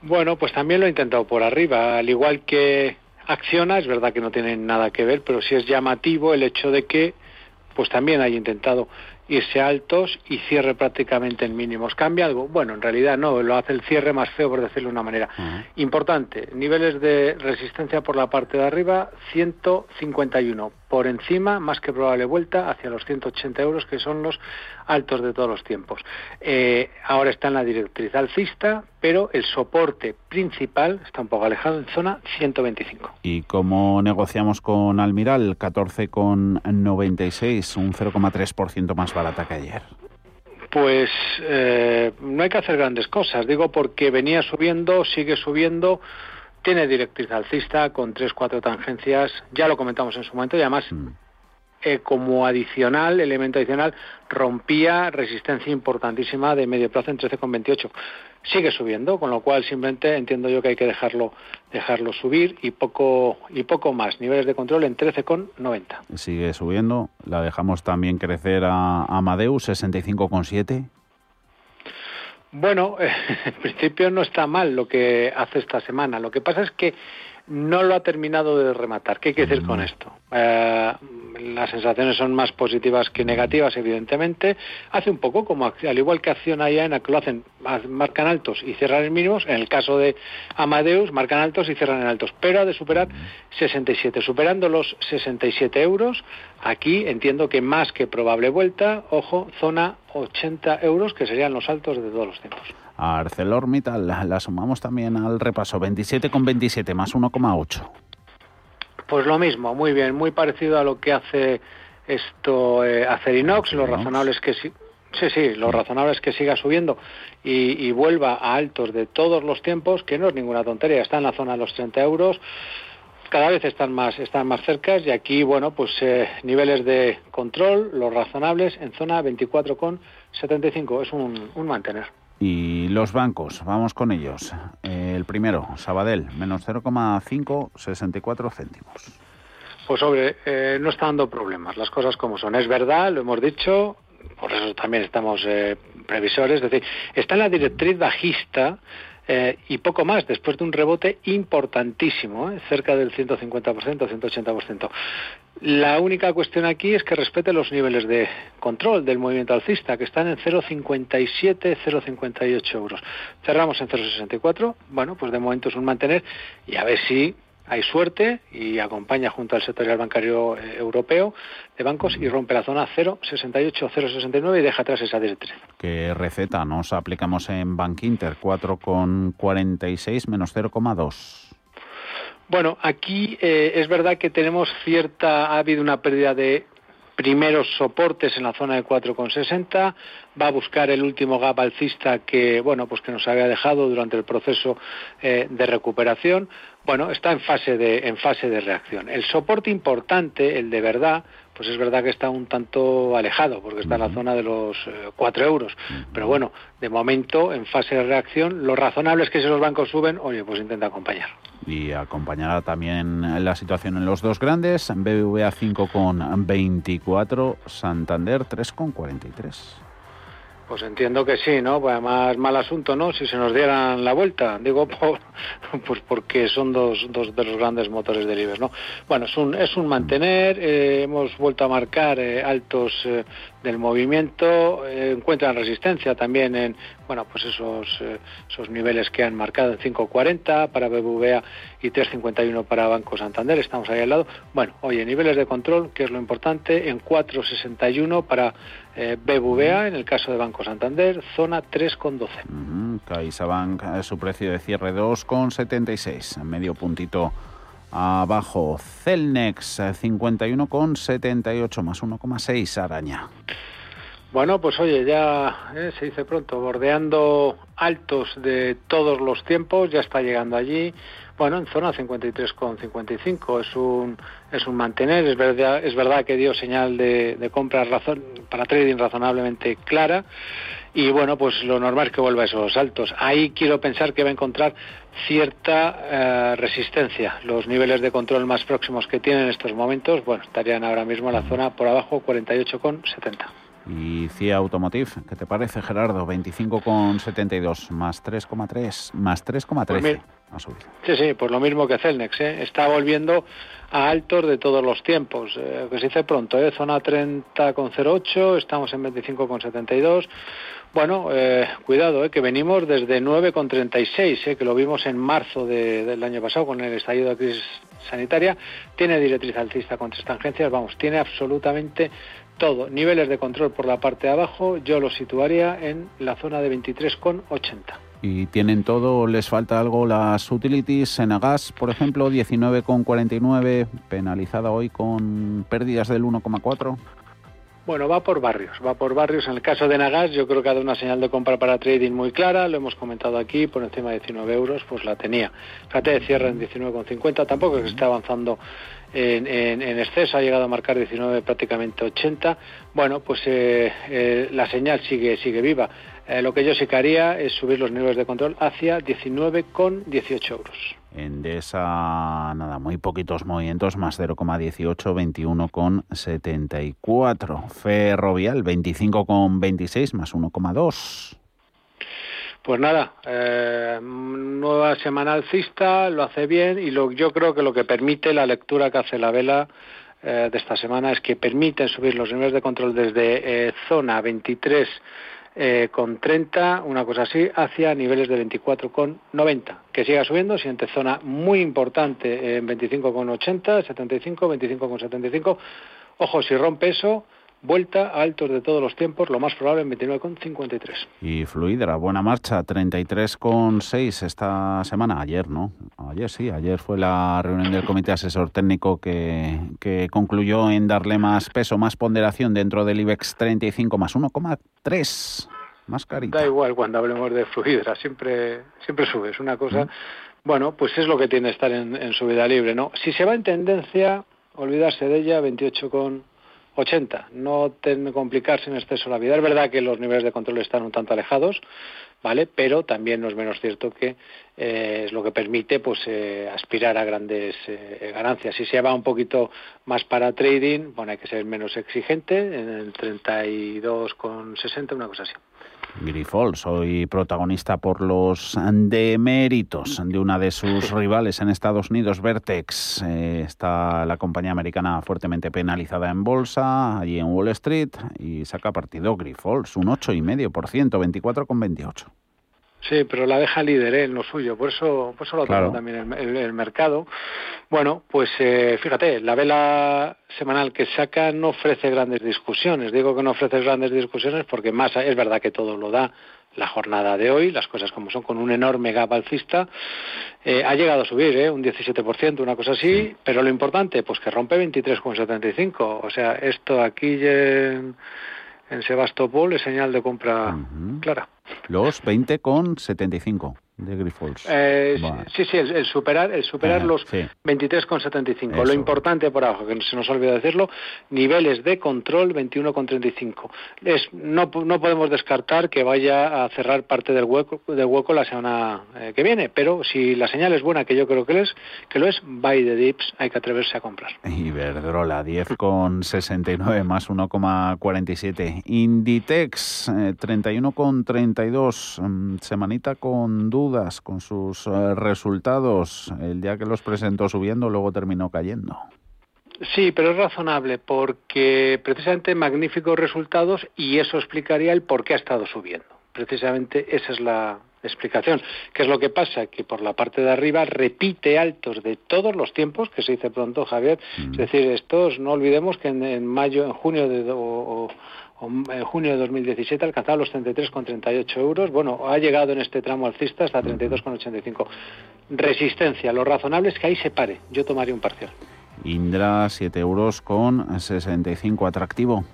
S32: Bueno, pues también lo he intentado por arriba, al igual que Acciona, es verdad que no tiene nada que ver, pero sí es llamativo el hecho de que pues también haya intentado irse altos y cierre prácticamente en mínimos. ¿Cambia algo? Bueno, en realidad no, lo hace el cierre más feo, por decirlo de una manera. Importante, niveles de resistencia por la parte de arriba, 151. Por encima, más que probable vuelta hacia los 180 euros, que son los altos de todos los tiempos. Eh, ahora está en la directriz alcista, pero el soporte principal está un poco alejado en zona 125.
S6: ¿Y cómo negociamos con Almiral? 14,96, un 0,3% más barata que ayer.
S32: Pues eh, no hay que hacer grandes cosas, digo porque venía subiendo, sigue subiendo, tiene directriz alcista con tres, cuatro tangencias, ya lo comentamos en su momento y además eh, como adicional, elemento adicional, rompía resistencia importantísima de medio plazo en 13,28. Sigue subiendo, con lo cual simplemente entiendo yo que hay que dejarlo dejarlo subir y poco y poco más. Niveles de control en 13,90.
S6: Sigue subiendo. La dejamos también crecer a Amadeus 65,7.
S32: Bueno, *laughs* en principio no está mal lo que hace esta semana. Lo que pasa es que no lo ha terminado de rematar. ¿Qué quiere decir con esto? Eh, las sensaciones son más positivas que negativas, evidentemente. Hace un poco como al igual que Acciona y AENA, que lo hacen, marcan altos y cierran en mínimos. En el caso de Amadeus, marcan altos y cierran en altos. Pero ha de superar 67. Superando los 67 euros, aquí entiendo que más que probable vuelta, ojo, zona 80 euros, que serían los altos de todos los tiempos.
S6: ArcelorMittal, la sumamos también al repaso, 27,27 más 1,8.
S32: Pues lo mismo, muy bien, muy parecido a lo que hace esto eh, Acerinox, lo razonable es que sí, sí, sí, lo razonable es que siga subiendo y, vuelva a altos de todos los tiempos, que no es ninguna tontería, está en la zona de los 30 euros, cada vez están más, están más cerca y aquí, bueno, pues eh, niveles de control, los razonables en zona 24,75, es un, un mantener.
S6: Y los bancos, vamos con ellos. el primero, Sabadell, menos 0,5, 64 céntimos.
S32: Pues sobre, eh, no está dando problemas, las cosas como son. Es verdad, lo hemos dicho, por eso también estamos eh, previsores, es decir, está en la directriz bajista eh, y poco más, después de un rebote importantísimo, ¿eh? cerca del 150%, 180%. La única cuestión aquí es que respete los niveles de control del movimiento alcista, que están en 0,57, 0,58 euros. Cerramos en 0,64, bueno, pues de momento es un mantener y a ver si hay suerte y acompaña junto al sectorial bancario eh, europeo de bancos y rompe la zona 0,68, 0,69 y deja atrás esa directriz.
S6: ¿Qué receta nos aplicamos en Bank Inter? 4,46 menos 0,2.
S32: Bueno, aquí eh, es verdad que tenemos cierta, ha habido una pérdida de primeros soportes en la zona de 4,60, va a buscar el último gap alcista que, bueno, pues que nos había dejado durante el proceso eh, de recuperación. Bueno, está en fase de, en fase de reacción. El soporte importante, el de verdad, pues es verdad que está un tanto alejado, porque está en la zona de los 4 eh, euros. Pero bueno, de momento, en fase de reacción, lo razonable es que si los bancos suben, oye, pues intenta acompañar.
S6: Y acompañará también la situación en los dos grandes, BBVA 5,24, Santander 3,43.
S32: Pues entiendo que sí, ¿no? Pues además mal asunto, ¿no? Si se nos dieran la vuelta, digo, *laughs* pues porque son dos, dos de los grandes motores del IBEX, ¿no? Bueno, es un, es un mantener, eh, hemos vuelto a marcar eh, altos eh, del movimiento, encuentran resistencia también en, bueno, pues esos, esos niveles que han marcado en 5.40 para BBVA y 3.51 para Banco Santander, estamos ahí al lado. Bueno, oye, niveles de control, que es lo importante, en 4.61 para eh, BBVA, en el caso de Banco Santander, zona 3,12.
S6: Uh CaixaBank, eh, su precio de cierre 2,76, medio puntito abajo. Celnex, 51,78 eh, más 1,6 araña.
S32: Bueno, pues oye, ya se dice pronto, bordeando altos de todos los tiempos, ya está llegando allí. Bueno, en zona 53,55 es un es un mantener. Es verdad, es verdad que dio señal de, de compra razón, para trading razonablemente clara y bueno, pues lo normal es que vuelva a esos altos. Ahí quiero pensar que va a encontrar cierta eh, resistencia. Los niveles de control más próximos que tiene en estos momentos, bueno, estarían ahora mismo en la zona por abajo 48,70.
S6: Y CIA Automotive, ¿qué te parece, Gerardo? 25,72 más 3,3 más 3,13.
S32: Pues sí, sí, pues lo mismo que Celnex. ¿eh? Está volviendo a altos de todos los tiempos. Eh, que se dice pronto, ¿eh? zona 30,08, estamos en 25,72. Bueno, eh, cuidado, eh, que venimos desde 9,36, eh, que lo vimos en marzo del año pasado con el estallido de crisis sanitaria. Tiene directriz alcista con tres tangencias, vamos, tiene absolutamente todo. Niveles de control por la parte de abajo, yo lo situaría en la zona de 23,80.
S6: Y tienen todo, les falta algo las utilities, Enagas, por ejemplo, 19,49, penalizada hoy con pérdidas del 1,4.
S32: Bueno, va por barrios, va por barrios. En el caso de Nagas, yo creo que ha dado una señal de compra para trading muy clara, lo hemos comentado aquí, por encima de 19 euros, pues la tenía. Fíjate, de cierre en 19,50, tampoco es que esté avanzando en, exceso, ha llegado a marcar 19, prácticamente 80. Bueno, pues eh, eh, la señal sigue, sigue viva. Eh, lo que yo sí que haría es subir los niveles de control hacia 19,18 euros.
S6: Endesa, nada, muy poquitos movimientos, más 0,18, 21,74. Ferrovial, 25,26, más 1,2.
S32: Pues nada, eh, nueva semana alcista, lo hace bien y lo, yo creo que lo que permite la lectura que hace la vela eh, de esta semana es que permiten subir los niveles de control desde eh, zona 23 eh, con 30, una cosa así, hacia niveles de 24 con 90, que siga subiendo, siguiente zona muy importante en 25 con 80, 75, 25 con 75. Ojo, si rompe eso, vuelta a altos de todos los tiempos, lo más probable en 29,53.
S6: Y Fluidra, buena marcha, 33,6 esta semana, ayer, ¿no? Ayer sí, ayer fue la reunión del Comité Asesor Técnico que, que concluyó en darle más peso, más ponderación dentro del IBEX 35 más 1,3. Más carita.
S32: Da igual cuando hablemos de Fluidra, siempre, siempre sube, es una cosa... Bueno, pues es lo que tiene estar en, en subida libre, ¿no? Si se va en tendencia, olvidarse de ella, 28 con 80. No complicarse en exceso la vida. Es verdad que los niveles de control están un tanto alejados, ¿vale? Pero también no es menos cierto que eh, es lo que permite pues eh, aspirar a grandes eh, ganancias. Si se va un poquito más para trading, bueno, hay que ser menos exigente, en el 32,60, una cosa así.
S6: Grifols, hoy protagonista por los deméritos de una de sus rivales en Estados Unidos, Vertex. Eh, está la compañía americana fuertemente penalizada en bolsa, allí en Wall Street, y saca partido Grifols, un 8,5%, 24,28%.
S32: Sí, pero la deja líder ¿eh? en lo suyo, por eso, por eso lo claro. también el, el, el, mercado. Bueno, pues eh, fíjate, la vela semanal que saca no ofrece grandes discusiones. Digo que no ofrece grandes discusiones porque más es verdad que todo lo da la jornada de hoy, las cosas como son, con un enorme gap alcista, eh, ha llegado a subir, ¿eh? un 17%, una cosa así, sí. pero lo importante, pues que rompe 23,75. O sea, esto aquí en, en Sebastopol es señal de compra uh -huh. clara.
S6: Los 20,75 de Grifols.
S32: Eh, vale. Sí, sí, el, el, superar, el superar eh, los sí. 23,75. Lo importante por abajo, que se nos olvida decirlo, niveles de control 21,35. Es, no, no podemos descartar que vaya a cerrar parte del hueco, del hueco la semana eh, que viene, pero si la señal es buena, que yo creo que, es, que lo es, buy the dips, hay que atreverse a comprar.
S6: Iberdrola, 10,69 más 1,47. Inditex, eh, 31,32. Mm, semanita con dudas con sus uh, resultados. El día que los presentó subiendo, luego terminó cayendo.
S32: Sí, pero es razonable porque precisamente magníficos resultados y eso explicaría el por qué ha estado subiendo. Precisamente esa es la explicación. ¿Qué es lo que pasa? Que por la parte de arriba repite altos de todos los tiempos, que se dice pronto, Javier. Mm. Es decir, estos, no olvidemos que en, en mayo, en junio de, o, o en junio de 2017 alcanzaba los 33,38 euros. Bueno, ha llegado en este tramo alcista hasta 32,85. Resistencia, lo razonable es que ahí se pare. Yo tomaría un parcial.
S6: Indra, 7 euros con 65, atractivo.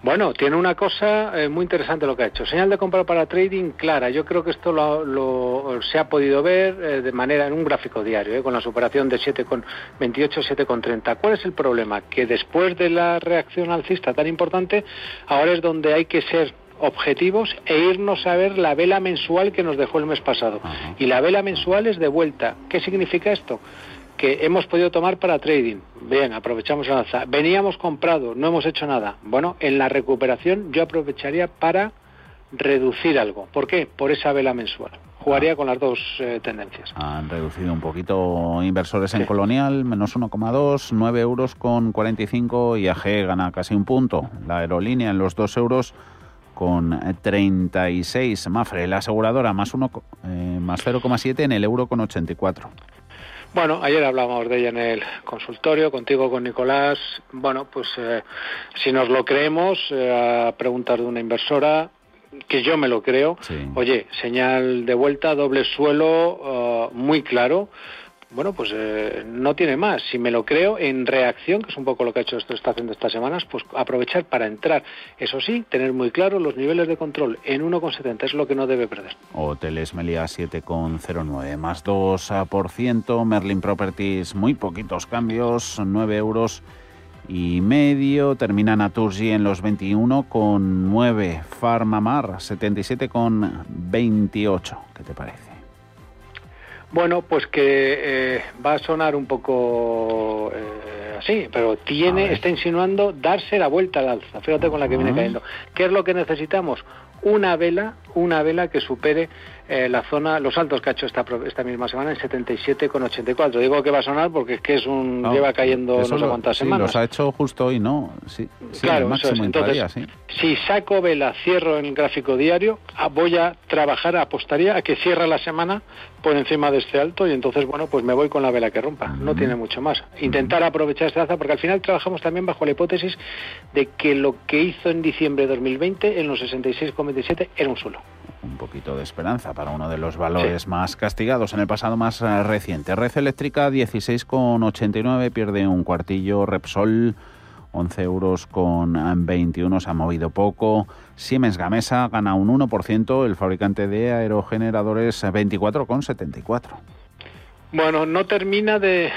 S32: Bueno, tiene una cosa eh, muy interesante lo que ha hecho. Señal de compra para trading clara. Yo creo que esto lo, lo se ha podido ver eh, de manera en un gráfico diario, eh, con la superación de 7,28, 7,30. ¿Cuál es el problema? Que después de la reacción alcista tan importante, ahora es donde hay que ser objetivos e irnos a ver la vela mensual que nos dejó el mes pasado. Y la vela mensual es de vuelta. ¿Qué significa esto? Que hemos podido tomar para trading. Bien, aprovechamos el alza. Veníamos comprado, no hemos hecho nada. Bueno, en la recuperación yo aprovecharía para reducir algo. ¿Por qué? Por esa vela mensual. Jugaría ah. con las dos eh, tendencias.
S6: Han reducido un poquito inversores en. Colonial, menos 1,2, 9 euros con 45 y AG gana casi un punto. La aerolínea en los 2 euros con 36. Mafre, la aseguradora más, uno, eh, más 0,7 en el euro con 84.
S32: Bueno, ayer hablábamos de ella en el consultorio, contigo, con Nicolás. Bueno, pues eh, si nos lo creemos, eh, a preguntas de una inversora, que yo me lo creo, sí. oye, señal de vuelta, doble suelo, uh, muy claro. Bueno, pues eh, no tiene más. Si me lo creo, en reacción, que es un poco lo que ha hecho esto está haciendo estas semanas, pues aprovechar para entrar. Eso sí, tener muy claro los niveles de control en 1,70 es lo que no debe perder.
S6: Hoteles Melia 7,09 más 2%. Merlin Properties, muy poquitos cambios, 9 euros y medio. Termina Naturgy en los 21 con 9. Farmamar 77 con 28. ¿Qué te parece?
S32: Bueno, pues que eh, va a sonar un poco eh, así, pero tiene, está insinuando darse la vuelta al alza. Fíjate con la que viene cayendo. ¿Qué es lo que necesitamos? una vela, una vela que supere eh, la zona, los altos que ha hecho esta, esta misma semana en 77,84. Digo que va a sonar porque es que es un lleva cayendo no sé cuántas
S6: sí,
S32: semanas.
S6: los ha hecho justo hoy, ¿no? Sí,
S32: claro,
S6: máximo
S32: Entonces,
S6: sí.
S32: si saco vela, cierro en el gráfico diario, voy a trabajar, apostaría a que cierra la semana por encima de este alto y entonces, bueno, pues me voy con la vela que rompa. No tiene mucho más. Intentar aprovechar esta alza porque al final trabajamos también bajo la hipótesis de que lo que hizo en diciembre de 2020 en los 66,27 era un suelo
S6: un poquito de esperanza para uno de los valores más castigados en el pasado más eh, reciente. Red Eléctrica 16,89 pierde un cuartillo, Repsol 11 euros con 21 se ha movido poco. Siemens Gamesa gana un 1%, el fabricante de aerogeneradores 24,74.
S32: Bueno, no termina de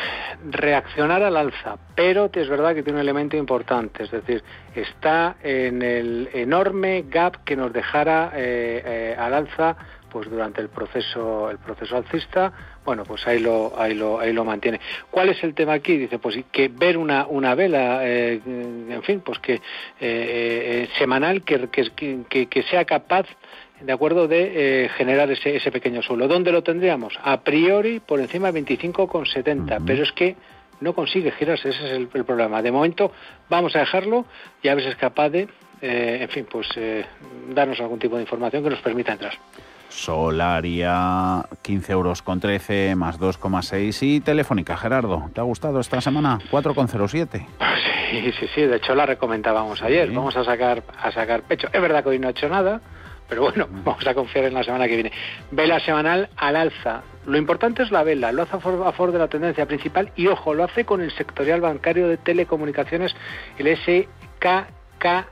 S32: reaccionar al alza, pero es verdad que tiene un elemento importante, es decir, está en el enorme gap que nos dejara eh, eh, al alza pues durante el proceso el proceso alcista. Bueno pues ahí lo ahí lo ahí lo mantiene. Cuál es el tema aquí dice pues que ver una una vela eh, en fin pues que semanal que, que, que sea capaz de acuerdo de eh, generar ese, ese pequeño suelo. ¿Dónde lo tendríamos? A priori por encima de 25,70, pero es que no consigue girarse, ese es el, problema. De momento vamos a dejarlo y a ver si es capaz de, eh, en fin, pues eh, darnos algún tipo de información que nos permita entrar.
S6: Solaria, 15 euros con 13 más 2,6 y Telefónica, Gerardo, ¿te ha gustado esta semana? 4,07.
S32: Sí, sí, sí, de hecho la recomendábamos ayer, vamos a sacar, a sacar pecho. Es verdad que hoy no ha hecho nada, pero bueno, vamos a confiar en la semana que viene. Vela semanal al alza. Lo importante es la vela, lo hace a favor, de la tendencia principal y ojo, lo hace con el sectorial bancario de telecomunicaciones, el SKKR,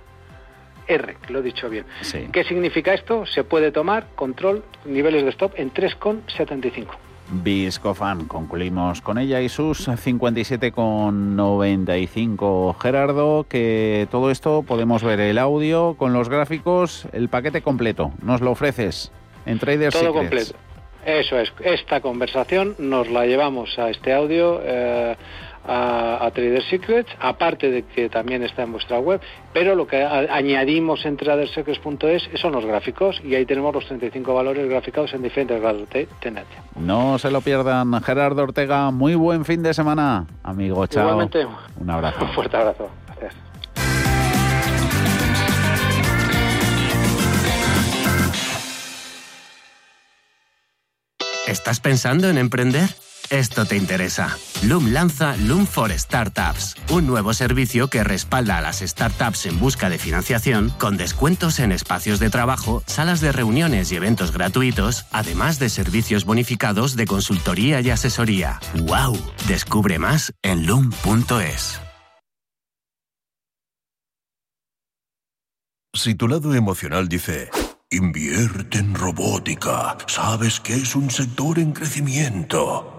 S32: que lo he dicho bien. ¿Qué significa esto? Se puede tomar control, niveles de stop en 3,75.
S6: Viscofan. Concluimos con ella y sus 57,95. Gerardo, que todo esto podemos ver el audio con los gráficos, el paquete completo. Nos lo ofreces en Traders
S32: Todo completo. Eso es. Esta conversación nos la llevamos a este audio. Eh, a, Trader Secrets, aparte de que también está en vuestra web, pero lo que añadimos en tradersecrets.es son los gráficos y ahí tenemos los 35 valores graficados en diferentes grados de tendencia.
S6: No se lo pierdan, Gerardo Ortega, muy buen fin de semana, amigo, chao.
S32: Igualmente,
S6: un abrazo.
S32: Un fuerte abrazo. Gracias.
S33: ¿Estás pensando en emprender? Esto te interesa. Loom lanza Loom for Startups, un nuevo servicio que respalda a las startups en busca de financiación con descuentos en espacios de trabajo, salas de reuniones y eventos gratuitos, además de servicios bonificados de consultoría y asesoría. ¡Wow! Descubre más en loom.es.
S34: Si tu lado emocional dice, invierte en robótica, sabes que es un sector en crecimiento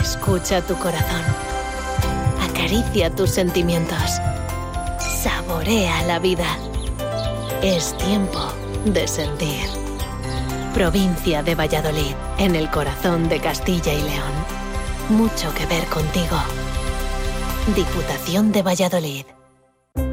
S35: Escucha tu corazón. Acaricia tus sentimientos. Saborea la vida. Es tiempo de sentir. Provincia de Valladolid, en el corazón de Castilla y León. Mucho que ver contigo. Diputación de Valladolid.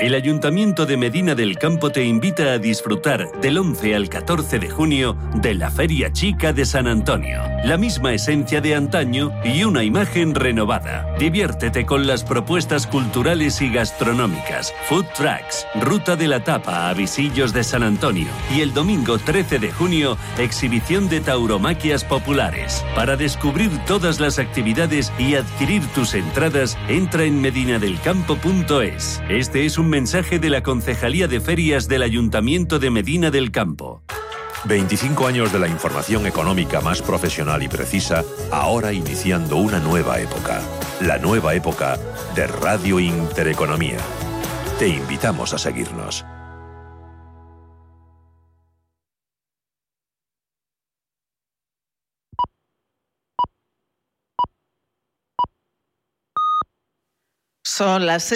S26: El Ayuntamiento de Medina del Campo te invita a disfrutar del 11 al 14 de junio de la Feria Chica de San Antonio. La misma esencia de antaño y una imagen renovada. Diviértete con las propuestas culturales y gastronómicas, food trucks, ruta de la tapa a Visillos de San Antonio y el domingo 13 de junio, exhibición de tauromaquias populares. Para descubrir todas las actividades y adquirir tus entradas, entra en medinadelcampo.es. Este es un mensaje de la Concejalía de Ferias del Ayuntamiento de Medina del Campo.
S5: 25 años de la información económica más profesional y precisa, ahora iniciando una nueva época. La nueva época de Radio Intereconomía. Te invitamos a seguirnos.
S36: Son las